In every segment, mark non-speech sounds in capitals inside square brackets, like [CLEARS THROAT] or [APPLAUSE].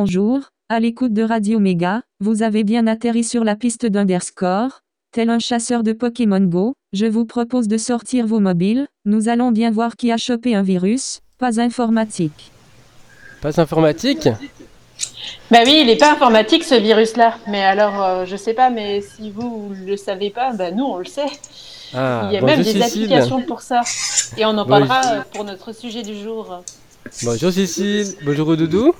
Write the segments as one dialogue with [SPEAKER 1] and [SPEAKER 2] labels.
[SPEAKER 1] bonjour, à l'écoute de Radio Méga, vous avez bien atterri sur la piste d'Underscore. Tel un chasseur de Pokémon Go, je vous propose de sortir vos mobiles, nous allons bien voir qui a chopé un virus, pas informatique.
[SPEAKER 2] Pas informatique?
[SPEAKER 3] Bah oui, il n'est pas informatique ce virus-là. Mais alors, euh, je sais pas, mais si vous ne le savez pas, bah nous on le sait.
[SPEAKER 2] Ah,
[SPEAKER 3] il y a
[SPEAKER 2] bonjour
[SPEAKER 3] même des
[SPEAKER 2] Cécile.
[SPEAKER 3] applications pour ça. Et on en parlera euh, pour notre sujet du jour.
[SPEAKER 2] Bonjour Cécile, bonjour Doudou.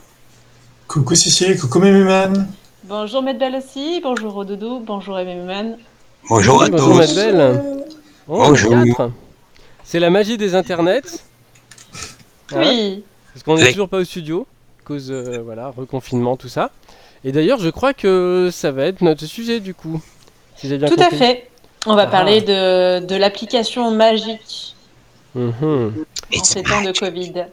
[SPEAKER 4] Coucou Cécile, coucou Méméman.
[SPEAKER 3] Bonjour Medbel aussi, bonjour au doudou, bonjour Emmeman.
[SPEAKER 5] Bonjour à
[SPEAKER 2] Oui, bonjour
[SPEAKER 5] tous.
[SPEAKER 2] Madeleine. Oh,
[SPEAKER 5] Bonjour.
[SPEAKER 2] C'est la magie des internets. Hein
[SPEAKER 3] Oui,
[SPEAKER 2] Parce qu'on n'est
[SPEAKER 5] Oui.
[SPEAKER 2] toujours pas au studio, à cause, euh, voilà, reconfinement, tout ça. Et d'ailleurs, je crois que ça va être notre sujet du coup. Si j'ai bien
[SPEAKER 3] tout à fait. On va
[SPEAKER 2] Ah.
[SPEAKER 3] parler de, de l'application magique
[SPEAKER 2] Mhm.
[SPEAKER 3] en ces temps de Covid.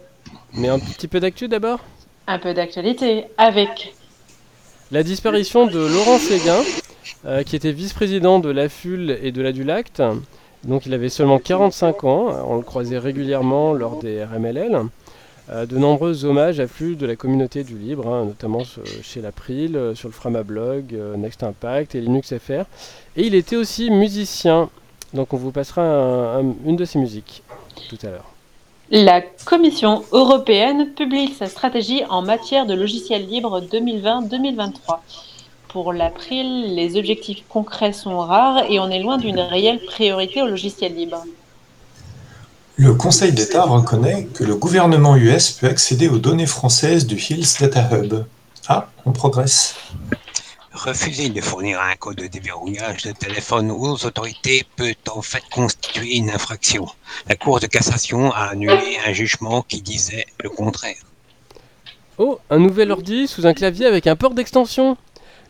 [SPEAKER 2] Mais un petit peu d'actu d'abord.
[SPEAKER 3] Un peu d'actualité avec
[SPEAKER 2] La disparition de Laurent Séguin, euh, qui était vice-président de l'AFUL et de la Dulacte. Donc il avait seulement 45 ans, on le croisait régulièrement lors des RMLL. Euh, de nombreux hommages affluent de la communauté du libre, hein, notamment chez l'April, euh, sur le Framablog, Next Impact et Linux FR. Et il était aussi musicien, donc on vous passera un- un- une de ses musiques tout à l'heure.
[SPEAKER 3] La Commission européenne publie sa stratégie en matière de logiciels libres 2020-2023. Pour l'April, les objectifs concrets sont rares et on est loin d'une réelle priorité au logiciel libre.
[SPEAKER 4] Le Conseil d'État reconnaît que le gouvernement US peut accéder aux données françaises du Hills Data Hub. Ah, on progresse.
[SPEAKER 5] Refuser de fournir un code de déverrouillage de téléphone aux autorités peut en fait constituer une infraction. La Cour de cassation a annulé un jugement qui disait le contraire.
[SPEAKER 2] Oh, un nouvel ordi sous un clavier avec un port d'extension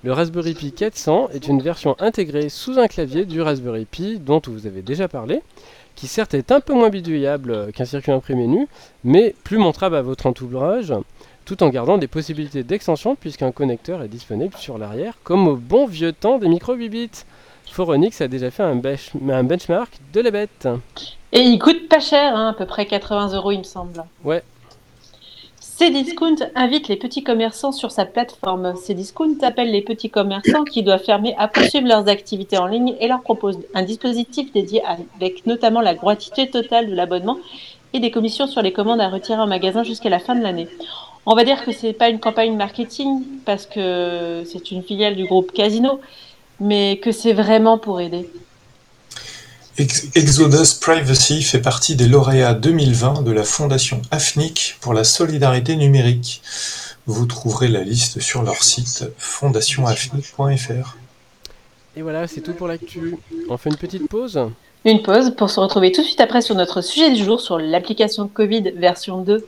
[SPEAKER 2] Le Raspberry Pi 400 est une version intégrée sous un clavier du Raspberry Pi dont vous avez déjà parlé, qui certes est un peu moins bidouillable qu'un circuit imprimé nu, mais plus montrable à votre entourage, tout en gardant des possibilités d'extension puisqu'un connecteur est disponible sur l'arrière, comme au bon vieux temps des micro 8 bits. Foronix a déjà fait un, bench- un benchmark de la bête.
[SPEAKER 3] Et il coûte pas cher, hein, à peu près 80 euros il me semble.
[SPEAKER 2] Ouais.
[SPEAKER 3] Cdiscount invite les petits commerçants sur sa plateforme. Cdiscount appelle les petits commerçants qui doivent fermer à poursuivre leurs activités en ligne et leur propose un dispositif dédié avec notamment la gratuité totale de l'abonnement et des commissions sur les commandes à retirer en magasin jusqu'à la fin de l'année. On va dire que c'est pas une campagne marketing parce que c'est une filiale du groupe Casino, mais que c'est vraiment pour aider.
[SPEAKER 4] Ex- Exodus Privacy fait partie des lauréats 2020 de la Fondation AFNIC pour la solidarité numérique. Vous trouverez la liste sur leur site fondationafnic.fr.
[SPEAKER 2] Et voilà, c'est tout pour l'actu. On fait une petite pause
[SPEAKER 3] Une pause pour se retrouver tout de suite après sur notre sujet du jour sur l'application Covid version 2.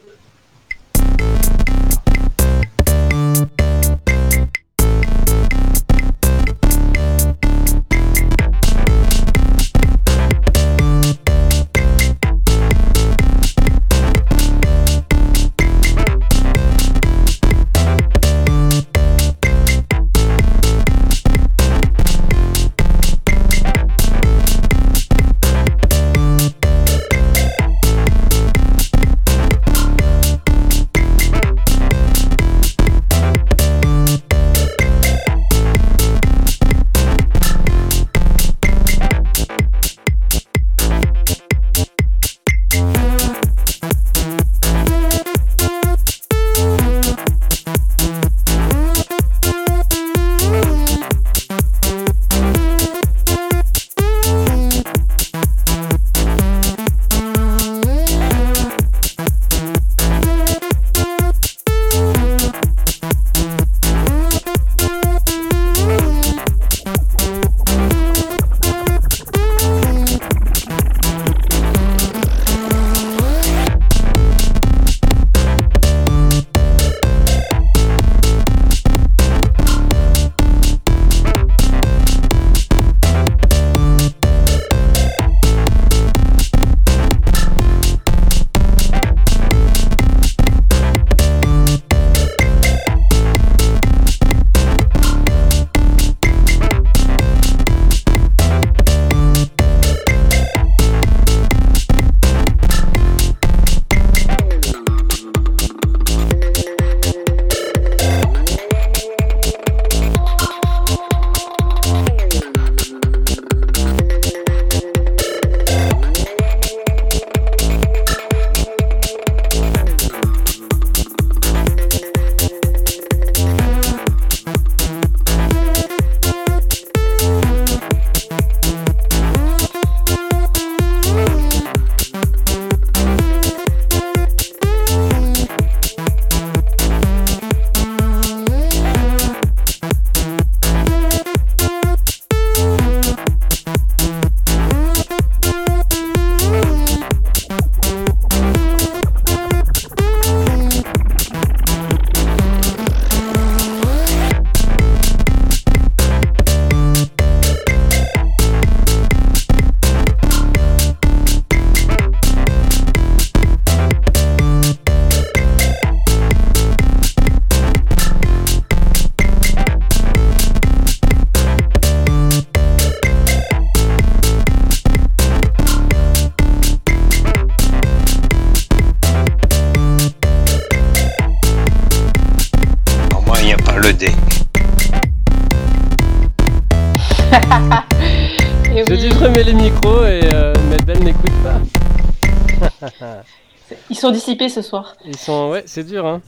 [SPEAKER 3] Ils sont dissipés ce soir.
[SPEAKER 2] Ils sont. Ouais, c'est dur, hein.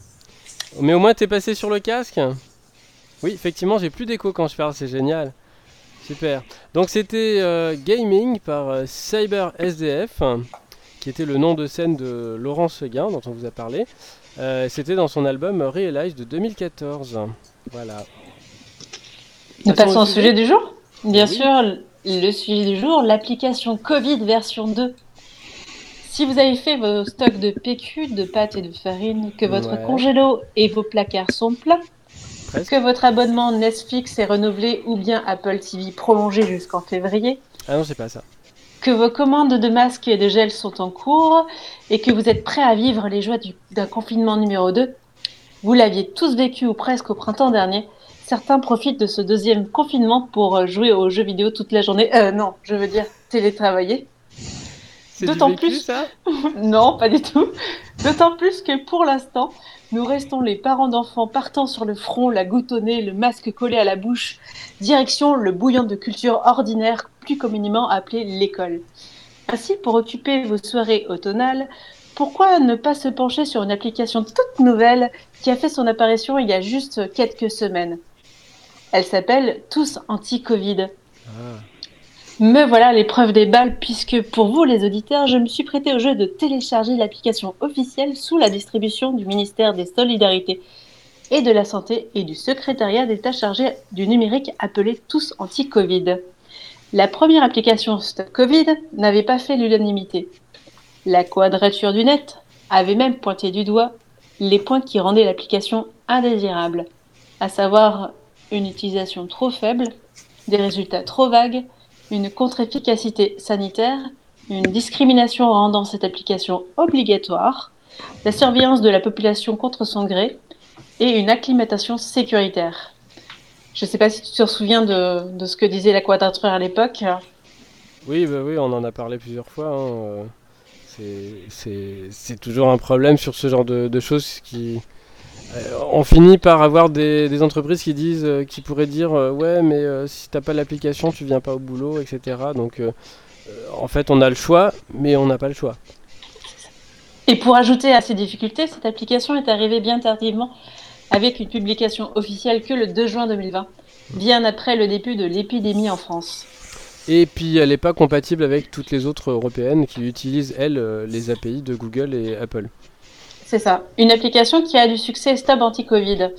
[SPEAKER 2] Mais au moins, t'es passé sur le casque Oui, effectivement, j'ai plus d'écho quand je parle, c'est génial. Super. Donc, c'était euh, Gaming par euh, Cyber SDF, qui était le nom de scène de Laurent Seguin, dont on vous a parlé. Euh, c'était dans son album Realize de 2014. Voilà.
[SPEAKER 3] Nous
[SPEAKER 2] Passons au
[SPEAKER 3] au sujet du jour Bien
[SPEAKER 2] Oui.
[SPEAKER 3] sûr, le sujet du jour, l'application Covid version 2. Si vous avez fait vos stocks de PQ, de pâtes et de farine, que votre
[SPEAKER 2] Ouais.
[SPEAKER 3] congélo et vos placards sont pleins,
[SPEAKER 2] Presque.
[SPEAKER 3] que votre abonnement Netflix est renouvelé ou bien Apple TV prolongé jusqu'en février,
[SPEAKER 2] Ah non, c'est pas ça.
[SPEAKER 3] que vos commandes de masques et de gel sont en cours et que vous êtes prêts à vivre les joies du- d'un confinement numéro 2, vous l'aviez tous vécu ou presque au printemps dernier. Certains profitent de ce deuxième confinement pour euh, jouer aux jeux vidéo toute la journée. Euh, non, je veux dire télétravailler. D'autant plus-
[SPEAKER 2] ça [LAUGHS]
[SPEAKER 3] Non, pas du tout. D'autant plus que pour l'instant, nous restons les parents d'enfants partant sur le front, la goutte au nez, le masque collé à la bouche, direction le bouillon de culture ordinaire, plus communément appelé l'école. Ainsi, pour occuper vos soirées automnales, pourquoi ne pas se pencher sur une application toute nouvelle qui a fait son apparition il y a juste quelques semaines? Elle s'appelle Tous Anti-Covid.
[SPEAKER 2] Ah.
[SPEAKER 3] Me voilà l'épreuve des balles, puisque pour vous, les auditeurs, je me suis prêté au jeu de télécharger l'application officielle sous la distribution du ministère des Solidarités et de la Santé et du secrétariat d'État chargé du numérique appelé Tous Anti-Covid. La première application Stop Covid n'avait pas fait l'unanimité. La quadrature du net avait même pointé du doigt les points qui rendaient l'application indésirable, à savoir une utilisation trop faible, des résultats trop vagues, une contre-efficacité sanitaire, une discrimination rendant cette application obligatoire, la surveillance de la population contre son gré et une acclimatation sécuritaire. Je ne sais pas si tu te souviens de, de ce que disait la quadrature à l'époque.
[SPEAKER 2] Oui, bah oui, on en a parlé plusieurs fois. hein, euh, c'est- toujours un problème sur ce genre de, de choses qui. Euh, on finit par avoir des, des entreprises qui disent, euh, qui pourraient dire, euh, ouais, mais euh, si t'as pas l'application, tu viens pas au boulot, etc. Donc, en fait, on a le choix, mais on n'a pas le choix.
[SPEAKER 3] Et pour ajouter à ces difficultés, cette application est arrivée bien tardivement avec une publication officielle que le 2 juin 2020, bien après le début de l'épidémie en France.
[SPEAKER 2] Et puis, elle n'est pas compatible avec toutes les autres européennes qui utilisent, elles, les API de Google et Apple.
[SPEAKER 3] C'est ça. Une application qui a du succès Stop Anti-Covid.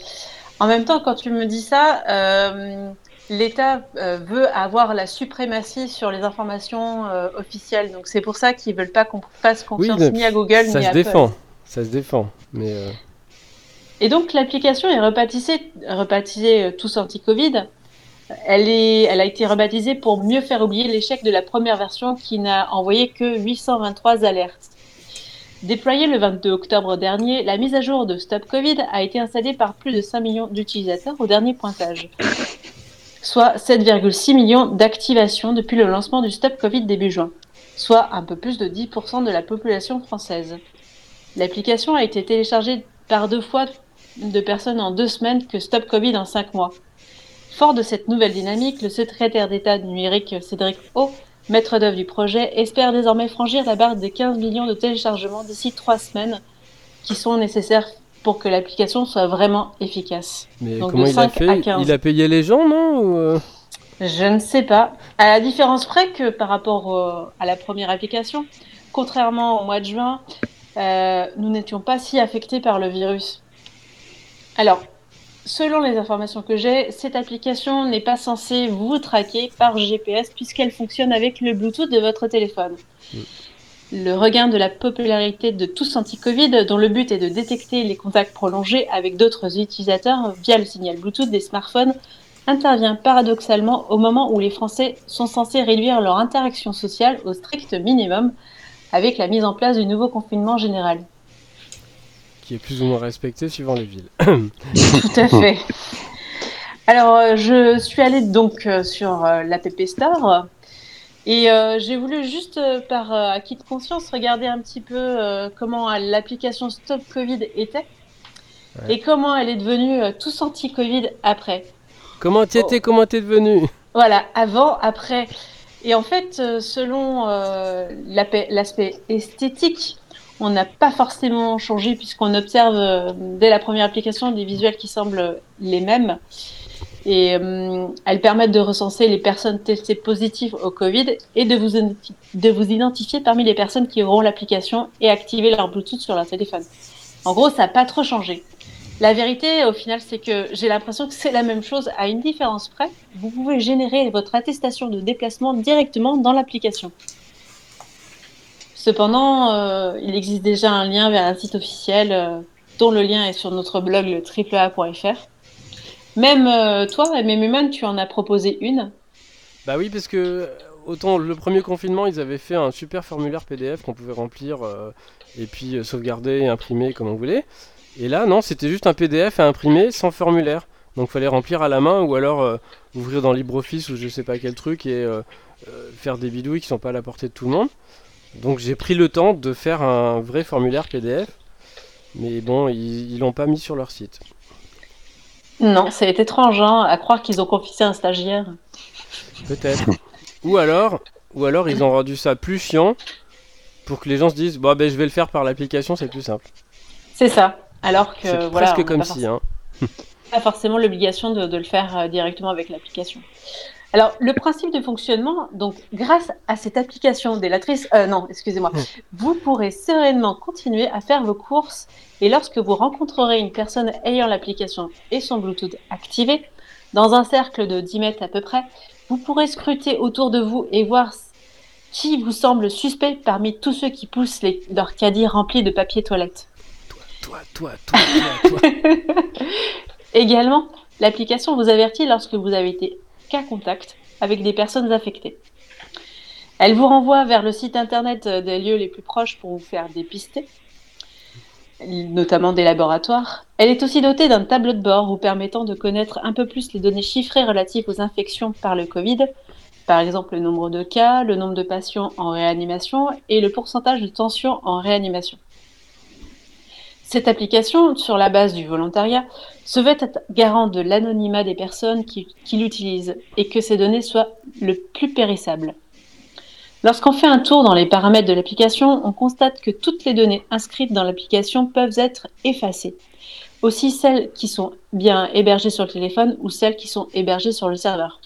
[SPEAKER 3] En même temps, quand tu me dis ça, euh, l'État euh, veut avoir la suprématie sur les informations euh, officielles. Donc c'est pour ça qu'ils veulent pas qu'on fasse confiance ni à Google
[SPEAKER 2] Ça
[SPEAKER 3] ni
[SPEAKER 2] se
[SPEAKER 3] à Apple.
[SPEAKER 2] défend, ça se défend. Mais
[SPEAKER 3] Et donc l'application est rebaptisée, rebaptisée Tous Anti-Covid. Elle, est, elle a été rebaptisée pour mieux faire oublier l'échec de la première version qui n'a envoyé que 823 alertes. Déployée le 22 octobre dernier, la mise à jour de Stop Covid a été installée par plus de 5 millions d'utilisateurs au dernier pointage, soit 7,6 millions d'activations depuis le lancement du Stop Covid début juin, soit un peu plus de 10% de la population française. L'application a été téléchargée par deux fois de personnes en deux semaines que Stop Covid en cinq mois. Fort de cette nouvelle dynamique, le secrétaire d'État numérique Cédric O, maître d'œuvre du projet, espère désormais franchir la barre des 15 millions de téléchargements d'ici trois semaines qui sont nécessaires pour que l'application soit vraiment efficace.
[SPEAKER 2] Mais
[SPEAKER 3] Donc
[SPEAKER 2] comment
[SPEAKER 3] de
[SPEAKER 2] il a
[SPEAKER 3] 5 à
[SPEAKER 2] fait
[SPEAKER 3] 15.
[SPEAKER 2] Il a payé les gens, non ou, euh,
[SPEAKER 3] Je ne sais pas. À la différence près que par rapport au- à la première application, contrairement au mois de juin, euh, nous n'étions pas si affectés par le virus. Alors, selon les informations que j'ai, cette application n'est pas censée vous traquer par GPS puisqu'elle fonctionne avec le Bluetooth de votre téléphone. Le regain de la popularité de tous anti-Covid, dont le but est de détecter les contacts prolongés avec d'autres utilisateurs via le signal Bluetooth des smartphones, intervient paradoxalement au moment où les Français sont censés réduire leur interaction sociale au strict minimum avec la mise en place du nouveau confinement général.
[SPEAKER 2] Qui est plus ou moins respecté suivant les villes
[SPEAKER 3] Tout à fait. Alors, euh, je suis allée donc euh, sur euh, l'App Store et euh, j'ai voulu juste par acquis de conscience regarder un petit peu euh, comment l'application Stop Covid était
[SPEAKER 2] Ouais.
[SPEAKER 3] et comment elle est devenue tous anti-Covid après.
[SPEAKER 2] Comment
[SPEAKER 3] Oh.
[SPEAKER 2] étais Comment t'es devenu
[SPEAKER 3] Voilà, avant, après, Et en fait, selon euh, l'aspect esthétique, on n'a pas forcément changé puisqu'on observe euh, dès la première application des visuels qui semblent les mêmes. Et euh, elles permettent de recenser les personnes testées positives au Covid et de vous, de vous identifier parmi les personnes qui auront l'application et activer leur Bluetooth sur leur téléphone. En gros, ça n'a pas trop changé. La vérité, au final, c'est que j'ai l'impression que c'est la même chose à une différence près. Vous pouvez générer votre attestation de déplacement directement dans l'application. Cependant, euh, il existe déjà un lien vers un site officiel euh, dont le lien est sur notre blog le triplea.fr. Même euh, toi, MMUman, tu en as proposé une.
[SPEAKER 2] Bah oui, parce que euh, autant le premier confinement, ils avaient fait un super formulaire PDF qu'on pouvait remplir et puis sauvegarder et imprimer comme on voulait. Et là, non, c'était juste un PDF à imprimer sans formulaire. Donc fallait remplir à la main ou alors ouvrir dans LibreOffice ou je sais pas quel truc et faire des bidouilles qui sont pas à la portée de tout le monde. Donc j'ai pris le temps de faire un vrai formulaire PDF. Mais bon, ils l'ont pas mis sur leur site.
[SPEAKER 3] Non, c'est étrange hein, à croire qu'ils ont confié un stagiaire.
[SPEAKER 2] Peut-être. [LAUGHS] ou alors, ou alors ils ont rendu ça plus chiant pour que les gens se disent bon ben je vais le faire par l'application, c'est plus simple.
[SPEAKER 3] C'est ça. Alors que
[SPEAKER 2] c'est
[SPEAKER 3] voilà,
[SPEAKER 2] presque
[SPEAKER 3] on
[SPEAKER 2] comme si hein. [LAUGHS]
[SPEAKER 3] pas forcément l'obligation de, de le faire euh, directement avec l'application. Alors, le principe de fonctionnement, donc, grâce à cette application délatrice, euh, non, excusez-moi, vous pourrez sereinement continuer à faire vos courses et lorsque vous rencontrerez une personne ayant l'application et son Bluetooth activé, dans un cercle de 10 mètres à peu près, vous pourrez scruter autour de vous et voir qui vous semble suspect parmi tous ceux qui poussent les, leurs caddies remplis de papier toilette.
[SPEAKER 2] Toi, toi, toi, toi, toi. [LAUGHS]
[SPEAKER 3] Également, l'application vous avertit lorsque vous avez été cas contact avec des personnes affectées. Elle vous renvoie vers le site internet des lieux les plus proches pour vous faire dépister, notamment des laboratoires. Elle est aussi dotée d'un tableau de bord vous permettant de connaître un peu plus les données chiffrées relatives aux infections par le Covid, par exemple le nombre de cas, le nombre de patients en réanimation et le pourcentage de tension en réanimation. Cette application, sur la base du volontariat, se veut être garant de l'anonymat des personnes qui, qui l'utilisent et que ces données soient le plus périssables. Lorsqu'on fait un tour dans les paramètres de l'application, on constate que toutes les données inscrites dans l'application peuvent être effacées. Aussi celles qui sont bien hébergées sur le téléphone ou celles qui sont hébergées sur le serveur.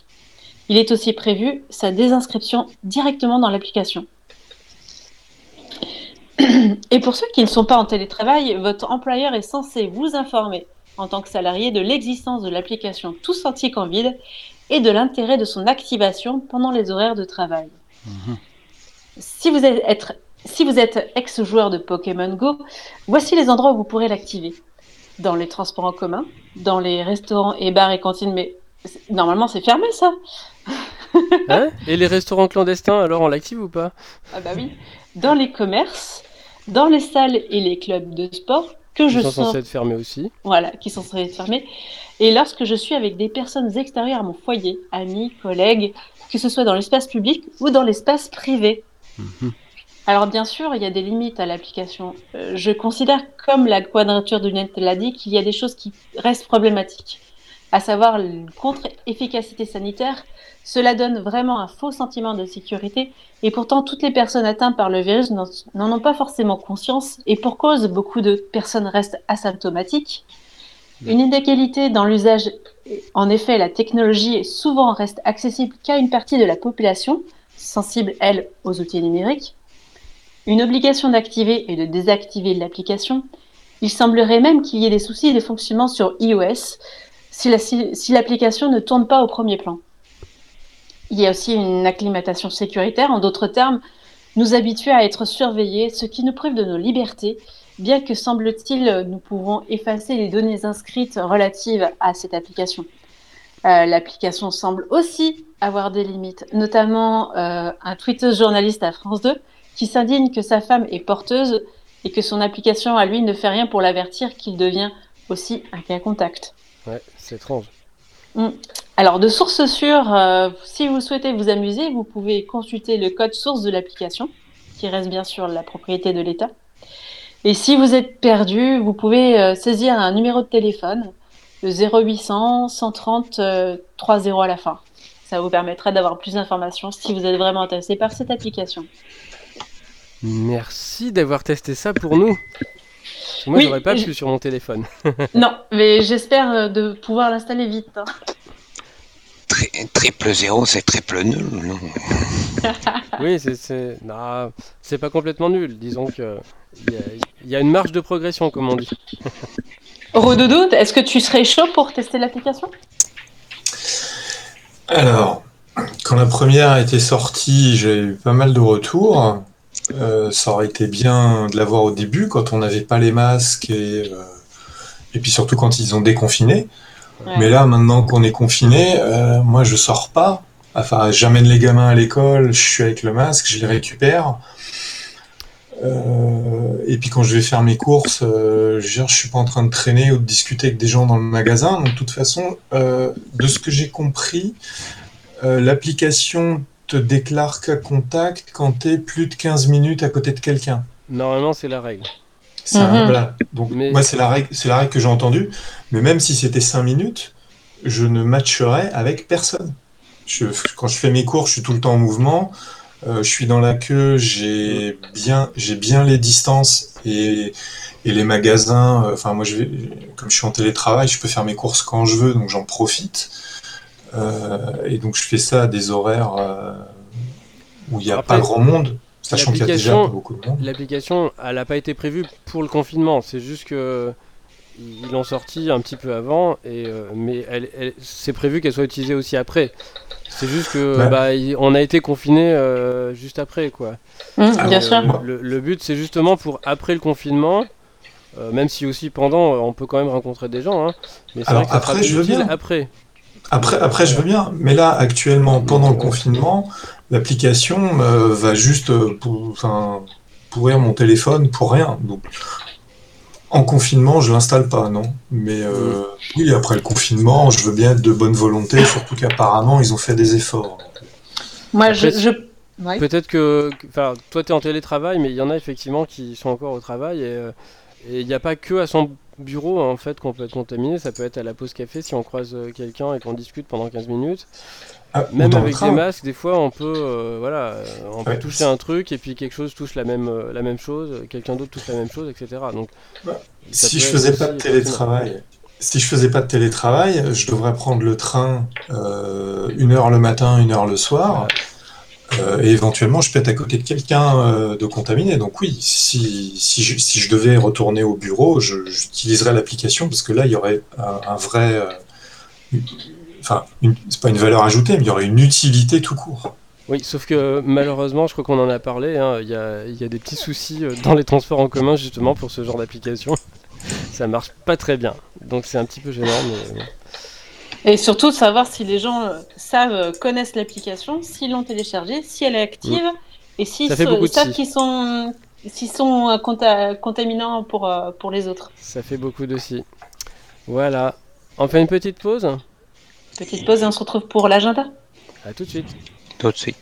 [SPEAKER 3] Il est aussi prévu sa désinscription directement dans l'application. [CLEARS THROAT] Et pour ceux qui ne sont pas en télétravail, votre employeur est censé vous informer en tant que salarié de l'existence de l'application Tous Anti-Covid et de l'intérêt de son activation pendant les horaires de travail. Si vous êtes, être- si vous êtes ex-joueur de Pokémon Go, voici les endroits où vous pourrez l'activer. Dans les transports en commun, dans les restaurants et bars et cantines, mais normalement c'est fermé ça.
[SPEAKER 2] Hein? Et les restaurants clandestins, alors on l'active ou pas?
[SPEAKER 3] Ah bah oui. Dans les commerces, dans les salles et les clubs de sport que je
[SPEAKER 2] sont
[SPEAKER 3] sens
[SPEAKER 2] censés être fermés aussi.
[SPEAKER 3] voilà, qui sont censés être fermés. Et lorsque je suis avec des personnes extérieures à mon foyer, amis, collègues, que ce soit dans l'espace public ou dans l'espace privé. Alors bien sûr, il y a des limites à l'application. Euh, je considère, comme la quadrature du net l'a dit, qu'il y a des choses qui restent problématiques, à savoir le contre-efficacité sanitaire. Cela donne vraiment un faux sentiment de sécurité et pourtant toutes les personnes atteintes par le virus n'en ont pas forcément conscience et pour cause, beaucoup de personnes restent asymptomatiques. Une inégalité dans l'usage, en effet, la technologie souvent reste accessible qu'à une partie de la population, sensible, elle, aux outils numériques. Une obligation d'activer et de désactiver l'application. Il semblerait même qu'il y ait des soucis de fonctionnement sur iOS si la- si- si l'application ne tourne pas au premier plan. Il y a aussi une acclimatation sécuritaire, en d'autres termes, nous habituer à être surveillés, ce qui nous prive de nos libertés, bien que semble-t-il, nous pouvons effacer les données inscrites relatives à cette application. Euh, L'application semble aussi avoir des limites, notamment euh, un tweeteuse journaliste à France 2 qui s'indigne que sa femme est porteuse et que son application à lui ne fait rien pour l'avertir qu'il devient aussi un cas contact.
[SPEAKER 2] Ouais, c'est étrange.
[SPEAKER 3] Alors, de source sûre, euh, si vous souhaitez vous amuser, vous pouvez consulter le code source de l'application, qui reste bien sûr la propriété de l'État. Et si vous êtes perdu, vous pouvez euh, saisir un numéro de téléphone, le 0800 130 euh, 30 à la fin. Ça vous permettra d'avoir plus d'informations si vous êtes vraiment intéressé par cette application.
[SPEAKER 2] Merci d'avoir testé ça pour nous. Moi,
[SPEAKER 3] Oui,
[SPEAKER 2] j'aurais pas pu sur mon téléphone.
[SPEAKER 3] non, mais j'espère euh, de pouvoir l'installer vite. hein.
[SPEAKER 5] Tri- triple zéro, c'est triple nul, non [LAUGHS]
[SPEAKER 2] Oui, c'est c'est non, c'est pas complètement nul. Disons que il y, a- il y a une marge de progression, comme on dit. [LAUGHS]
[SPEAKER 3] Redoudou, est-ce que tu serais chaud pour tester l'application?
[SPEAKER 4] Alors, quand la première a été sortie, j'ai eu pas mal de retours. Euh, ça aurait été bien de l'avoir au début, quand on n'avait pas les masques et, euh, et puis surtout quand ils ont déconfiné.
[SPEAKER 3] Ouais.
[SPEAKER 4] Mais là, maintenant qu'on est confiné, euh, moi je sors pas. Enfin, j'amène les gamins à l'école, je suis avec le masque, je les récupère. Euh, et puis quand je vais faire mes courses, euh, je, veux dire, je suis pas en train de traîner ou de discuter avec des gens dans le magasin. Donc, de toute façon, euh, de ce que j'ai compris, euh, l'application te déclare qu'à contact quand tu es plus de 15 minutes à côté de quelqu'un.
[SPEAKER 2] Normalement, c'est la règle.
[SPEAKER 4] C'est un-
[SPEAKER 3] Mhm.
[SPEAKER 4] voilà. Donc,
[SPEAKER 2] Mais-
[SPEAKER 4] moi, c'est la règle, c'est la règle que j'ai entendue. Mais même si c'était 5 minutes, je ne matcherais avec personne. Je- quand je fais mes cours, je suis tout le temps en mouvement. Euh, je suis dans la queue, j'ai bien, j'ai bien les distances et, et les magasins. euh, Enfin, moi, je vais, comme je suis en télétravail, je peux faire mes courses quand je veux, donc j'en profite. Euh, et donc, je fais ça à des horaires euh, où il n'y a
[SPEAKER 2] Après,
[SPEAKER 4] pas grand monde, sachant qu'il y a déjà beaucoup de monde.
[SPEAKER 2] L'application, elle n'a pas été prévue pour le confinement. C'est juste que ils l'ont sorti un petit peu avant, et euh, mais elle, elle- c'est prévu qu'elle soit utilisée aussi après. C'est juste que
[SPEAKER 4] Ouais.
[SPEAKER 2] bah, il- on a été confiné juste après, quoi.
[SPEAKER 4] Ah,
[SPEAKER 3] Bien
[SPEAKER 4] euh,
[SPEAKER 3] sûr.
[SPEAKER 2] Le, le but, c'est justement pour après le confinement, euh, même si aussi pendant, euh, on peut quand même rencontrer des gens. hein, mais c'est
[SPEAKER 4] Alors,
[SPEAKER 2] vrai que
[SPEAKER 4] après, je veux bien.
[SPEAKER 2] après.
[SPEAKER 4] Après, après, je veux bien, mais là, actuellement, pendant le confinement, l'application euh, va juste euh, pour- enfin, pourrir mon téléphone pour rien. Donc, en confinement, je l'installe pas, non. Mais euh, oui, après le confinement, je veux bien être de bonne volonté, surtout qu'apparemment, ils ont fait des efforts.
[SPEAKER 3] Moi, je.
[SPEAKER 2] Après,
[SPEAKER 3] je... Ouais.
[SPEAKER 2] Peut-être que, enfin, toi tu es en télétravail, mais il y en a effectivement qui sont encore au travail et et il n'y a pas que à son bureau en fait qu'on peut être contaminé. Ça peut être à la pause café si on croise quelqu'un et qu'on discute pendant 15 minutes.
[SPEAKER 4] Ah,
[SPEAKER 2] Même avec
[SPEAKER 4] train.
[SPEAKER 2] des masques, des fois on peut, euh, voilà, on peut
[SPEAKER 4] Ouais.
[SPEAKER 2] toucher un truc et puis quelque chose touche la même, euh, la même chose, quelqu'un d'autre touche la même chose, etc. Donc, ça
[SPEAKER 4] Si je faisais pas de télétravail, si je faisais pas de télétravail, je devrais prendre le train euh, une heure le matin, une heure le soir. Euh, et éventuellement, je peux être à côté de quelqu'un euh, de contaminé. Donc oui, si, si, je, si je devais retourner au bureau, j'utiliserais l'application parce que là, il y aurait un, un vrai... euh, Enfin, c'est pas une valeur ajoutée, mais il y aurait une utilité tout court.
[SPEAKER 2] Oui, sauf que malheureusement, je crois qu'on en a parlé, hein, il y, a, il y a des petits soucis euh, dans les transports en commun justement pour ce genre d'application. [LAUGHS] Ça marche pas très bien, donc c'est un petit peu gênant. Mais...
[SPEAKER 3] Et surtout, savoir si les gens euh, savent, euh, connaissent l'application, s'ils l'ont téléchargée, si elle est active, et s'ils savent qu'ils sont, s'ils sont euh, conta- contaminants pour, euh, pour les autres.
[SPEAKER 2] Ça fait beaucoup de si. Voilà. On fait une petite pause?
[SPEAKER 3] Petite pause et on se retrouve pour l'agenda.
[SPEAKER 2] À tout de suite.
[SPEAKER 5] Tout de suite.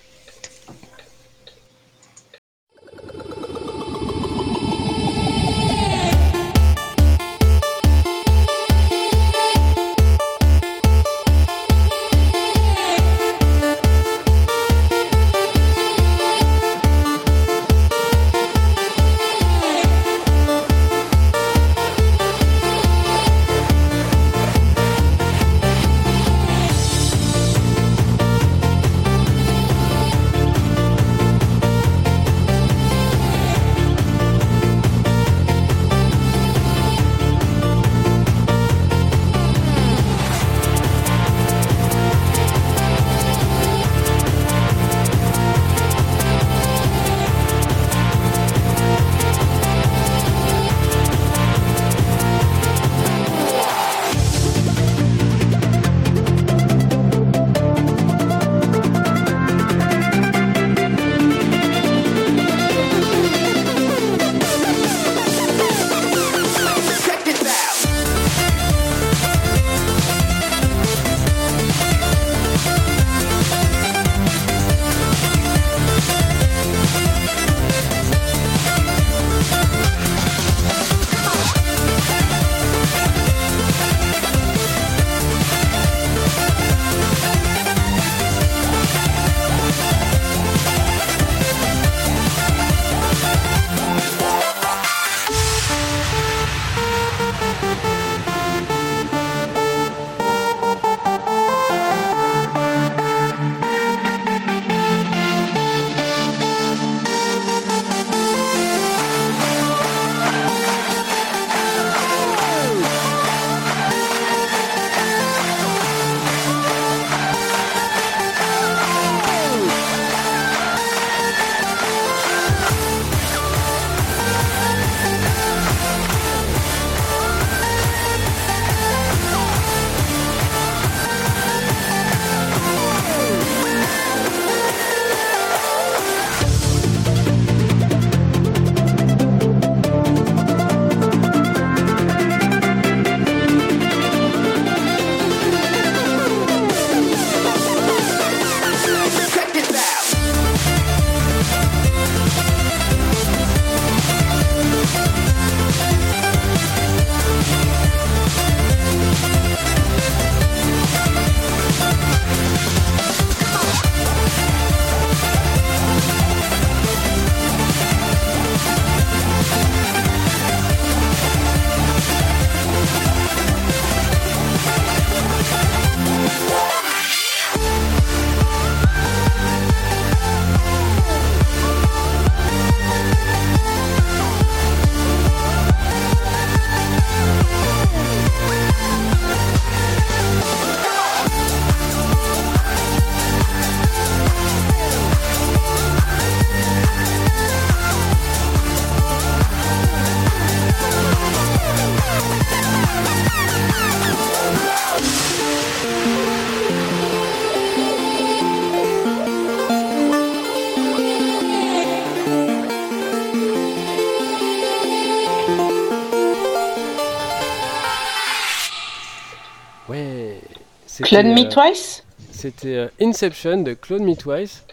[SPEAKER 3] Clone Me
[SPEAKER 2] euh,
[SPEAKER 3] Twice
[SPEAKER 2] C'était euh, Inception de Clone Me Twice.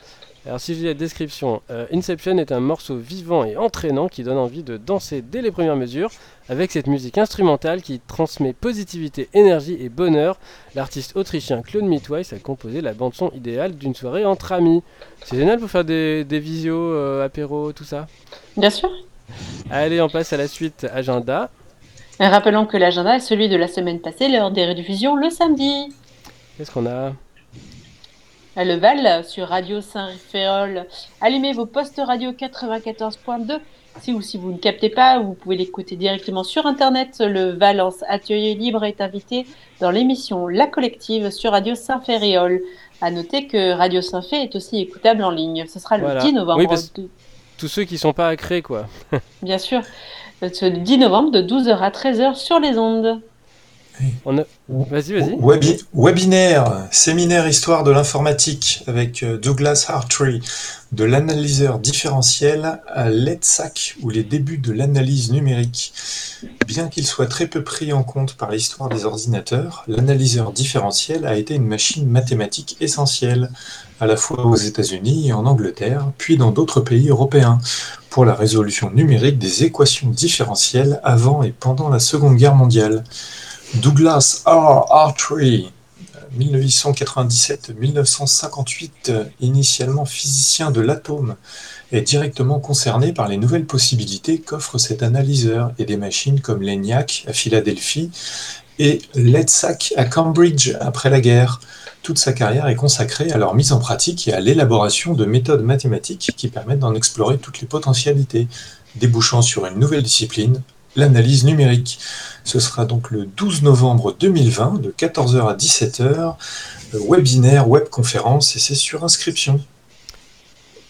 [SPEAKER 2] Alors si je lis la description, euh, Inception est un morceau vivant et entraînant qui donne envie de danser dès les premières mesures. Avec cette musique instrumentale qui transmet positivité, énergie et bonheur, l'artiste autrichien Claude Me Twice a composé la bande son idéale d'une soirée entre amis. C'est génial pour faire des, des visios, euh, apéros, tout ça.
[SPEAKER 3] Bien sûr.
[SPEAKER 2] Allez, on passe à la suite, agenda.
[SPEAKER 3] Et rappelons que l'agenda est celui de la semaine passée, lors des rediffusions le samedi.
[SPEAKER 2] Qu'est-ce qu'on a?
[SPEAKER 3] À Leval, sur Radio Saint-Féol, allumez vos postes radio 94.2. Si ou si vous ne captez pas, vous pouvez l'écouter directement sur Internet. Le Valence Atelier Libre est invité dans l'émission La Collective sur Radio Saint-Féréol. À noter que Radio Saint-Fé est aussi écoutable en ligne. Ce sera le
[SPEAKER 2] Voilà.
[SPEAKER 3] 10 novembre.
[SPEAKER 2] Oui, parce- Tous ceux qui sont pas à créer, quoi.
[SPEAKER 3] Bien sûr. Ce 10 novembre de 12h à 13h sur les ondes.
[SPEAKER 2] Vas-y, vas-y.
[SPEAKER 4] Webi- webinaire, séminaire histoire de l'informatique avec euh, Douglas Hartree, de l'analyseur différentiel à l'EDSAC ou les débuts de l'analyse numérique. Bien qu'il soit très peu pris en compte par l'histoire des ordinateurs, l'analyseur différentiel a été une machine mathématique essentielle, à la fois aux États-Unis et en Angleterre, puis dans d'autres pays européens, pour la résolution numérique des équations différentielles avant et pendant la Seconde Guerre mondiale. Douglas R. Hartree, 1897-1958, euh, initialement physicien de l'atome, est directement concerné par les nouvelles possibilités qu'offre cet analyseur et des machines comme l'ENIAC à Philadelphie et l'EDSAC à Cambridge après la guerre. Toute sa carrière est consacrée à leur mise en pratique et à l'élaboration de méthodes mathématiques qui permettent d'en explorer toutes les potentialités, débouchant sur une nouvelle discipline, l'analyse numérique. Ce sera donc le 12 novembre 2020 de 14h à 17h, euh, webinaire, webconférence et c'est sur inscription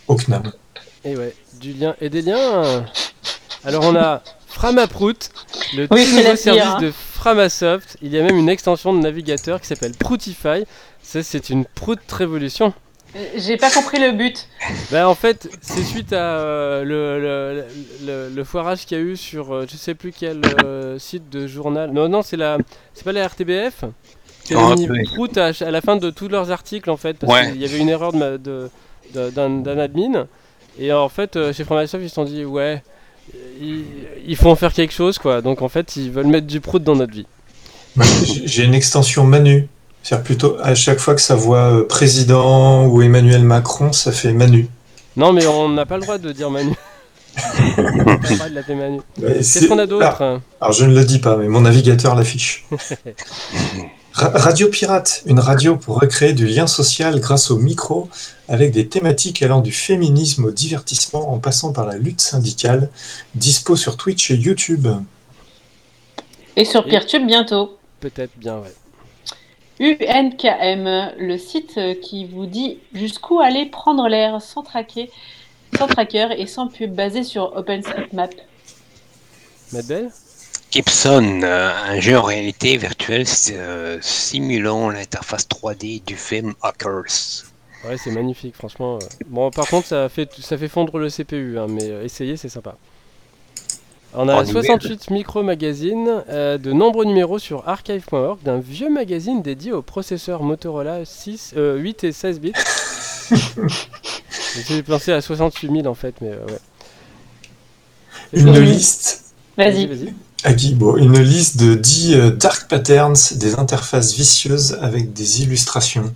[SPEAKER 4] au CNAM.
[SPEAKER 2] Et ouais, du lien et des liens. Alors on a Framaprout, le
[SPEAKER 3] Oui,
[SPEAKER 2] tout
[SPEAKER 3] c'est la
[SPEAKER 2] nouveau service
[SPEAKER 3] pire, hein.
[SPEAKER 2] de Framasoft. Il y a même une extension de navigateur qui s'appelle Proutify. Ça, c'est une prout révolution.
[SPEAKER 3] J'ai pas compris le but.
[SPEAKER 2] Bah, en fait, c'est suite à euh, le, le, le- le foirage qu'il y a eu sur euh, je sais plus quel euh, site de journal. Non, non, c'est la, c'est pas la RTBF. qui a mis
[SPEAKER 5] oui.
[SPEAKER 2] Prout à, à la fin de tous leurs articles en fait, parce
[SPEAKER 5] Ouais.
[SPEAKER 2] qu'il y avait une erreur de ma- de- de- d'un d'un admin. Et en fait, chez Framasoft, ils se sont dit ouais, il, il faut en faire quelque chose quoi. Donc en fait, ils veulent mettre du Prout dans notre vie.
[SPEAKER 4] J'ai une extension Manu. C'est-à-dire plutôt à chaque fois que ça voit euh, président ou Emmanuel Macron, ça fait Manu.
[SPEAKER 2] Non, mais on n'a pas le droit de dire Manu. on n'a pas le droit de l'appeler Manu.
[SPEAKER 4] Ouais,
[SPEAKER 2] Qu'est-ce
[SPEAKER 4] c'est-
[SPEAKER 2] qu'on a d'autre
[SPEAKER 4] Ah, alors je ne le dis pas, mais mon navigateur l'affiche. [LAUGHS] Ra- Radio Pirate, une radio pour recréer du lien social grâce au micro, avec des thématiques allant du féminisme au divertissement en passant par la lutte syndicale, dispo sur Twitch et YouTube.
[SPEAKER 3] Et sur Peertube bientôt.
[SPEAKER 2] Peut-être bien, ouais.
[SPEAKER 3] UNKM, le site qui vous dit jusqu'où aller prendre l'air sans traquer, sans tracker et sans pub, basé sur OpenStreetMap.
[SPEAKER 2] Madeleine
[SPEAKER 5] Gibson, euh, un jeu en réalité virtuelle euh, simulant l'interface 3D du film Hackers.
[SPEAKER 2] Ouais, c'est magnifique, franchement. euh. Bon, par contre, ça fait, ça fait fondre le CPU, hein, mais essayez, c'est sympa. On a
[SPEAKER 5] En nouvelle.
[SPEAKER 2] 68 micro-magazines, euh, de nombreux numéros sur archive.org d'un vieux magazine dédié aux processeurs Motorola 6, euh, 8 et 16 bits. [LAUGHS] J'ai pensé à 68 000 en fait, mais euh, ouais.
[SPEAKER 4] Une liste,
[SPEAKER 3] Vas-y.
[SPEAKER 2] vas-y.
[SPEAKER 4] à Guy, bon, une liste de 10 euh, dark patterns, des interfaces vicieuses avec des illustrations.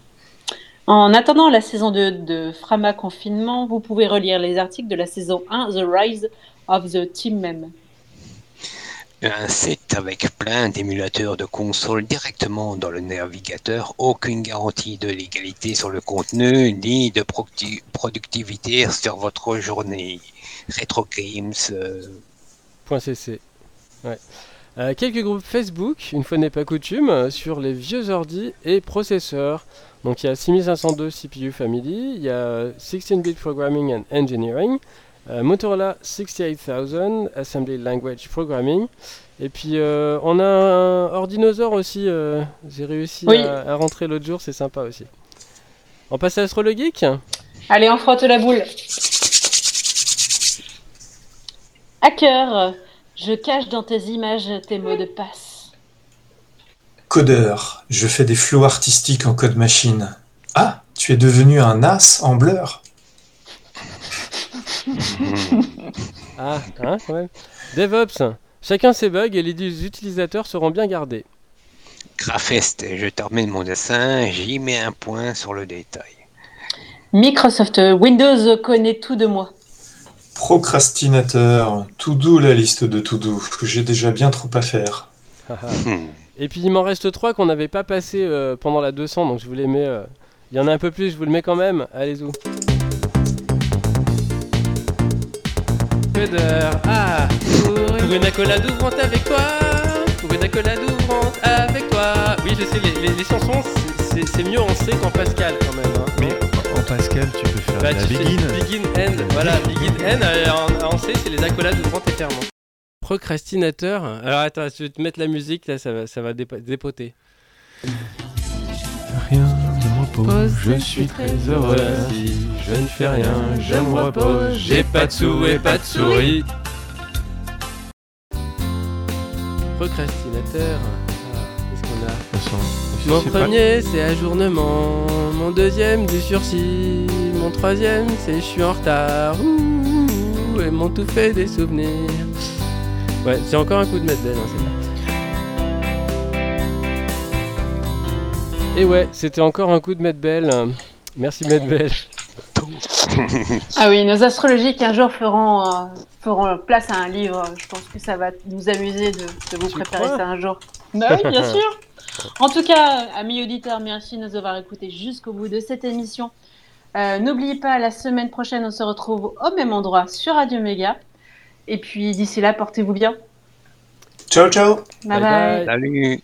[SPEAKER 3] En attendant la saison 2 de Frama Confinement, vous pouvez relire les articles de la saison 1, The Rise of the Team Mem.
[SPEAKER 5] Un site avec plein d'émulateurs de consoles directement dans le navigateur, aucune garantie de légalité sur le contenu ni de productivité sur votre journée. Retro Games, euh.
[SPEAKER 2] Ouais. Euh, quelques groupes Facebook, une fois n'est pas coutume, euh, sur les vieux ordi et processeurs. Donc il y a 6502 CPU Family, il y a 16-bit Programming and Engineering, Motorola 68000 Assembly Language Programming, et puis euh, on a un Ordinosaur aussi, euh, j'ai réussi
[SPEAKER 3] Oui.
[SPEAKER 2] à, à rentrer l'autre jour, c'est sympa aussi. On passe à Astro le Geek
[SPEAKER 3] Allez, on frotte la boule. Hacker, je cache dans tes images tes mots de passe.
[SPEAKER 4] Codeur, je fais des flots artistiques en code machine. Ah, tu es devenu un as en blur [LAUGHS]
[SPEAKER 2] Ah, hein, quand même. DevOps, chacun ses bugs et les utilisateurs seront bien gardés.
[SPEAKER 5] Grapheste, je termine mon dessin, j'y mets un point sur le détail.
[SPEAKER 3] Microsoft Windows connaît tout de moi.
[SPEAKER 4] Procrastinateur, tout doux la liste de tout doux, j'ai déjà bien trop à faire.
[SPEAKER 5] Hmm.
[SPEAKER 2] Et puis il m'en reste trois qu'on n'avait pas passé euh, pendant la 200, donc je vous les mets. euh, Il y en a un peu plus, je vous le mets quand même. Allez-y. Ah, pour une accolade ouvrante avec toi, pour une accolade ouvrante avec toi. Oui, je sais, les, les- les chansons, c'est- mieux en C qu'en Pascal quand même. hein.
[SPEAKER 6] Mais en Pascal, tu peux faire
[SPEAKER 2] Bah,
[SPEAKER 6] la begin.
[SPEAKER 2] begin end. Voilà, [LAUGHS] begin end. euh, en, en C, c'est les accolades ouvrantes et. Procrastinateur. Alors attends, je vais te mettre la musique, là, ça va, ça va dépo- dépoter.
[SPEAKER 6] Rien repose, je suis très heureux.
[SPEAKER 2] Si je ne fais rien, je me repose. J'ai pas de sous et pas de souris. Procrastinateur. Ah, Qu'est-ce qu'on a
[SPEAKER 6] façon,
[SPEAKER 2] Mon premier, c'est ajournement. Mon deuxième, du sursis. Mon troisième, c'est je suis en retard. Ouh, et mon tout fait des souvenirs. Ouais, c'est encore un coup de Medbel, hein, c'est Et ouais, c'était encore un coup de Medbel. Merci Medbel.
[SPEAKER 3] Ah oui, nos astrologiques un jour feront, euh, feront place à un livre. Je pense que ça va nous amuser de, de vous
[SPEAKER 2] Tu
[SPEAKER 3] préparer ça un jour. Bah oui, bien [LAUGHS] sûr. En tout cas, amis auditeurs, merci de nous avoir écoutés jusqu'au bout de cette émission. Euh, N'oubliez pas, la semaine prochaine, on se retrouve au même endroit sur Radio Méga. Et puis d'ici là, portez-vous bien.
[SPEAKER 4] Ciao ciao
[SPEAKER 3] bye.
[SPEAKER 2] Bye
[SPEAKER 3] bye.
[SPEAKER 2] bye.
[SPEAKER 5] Salut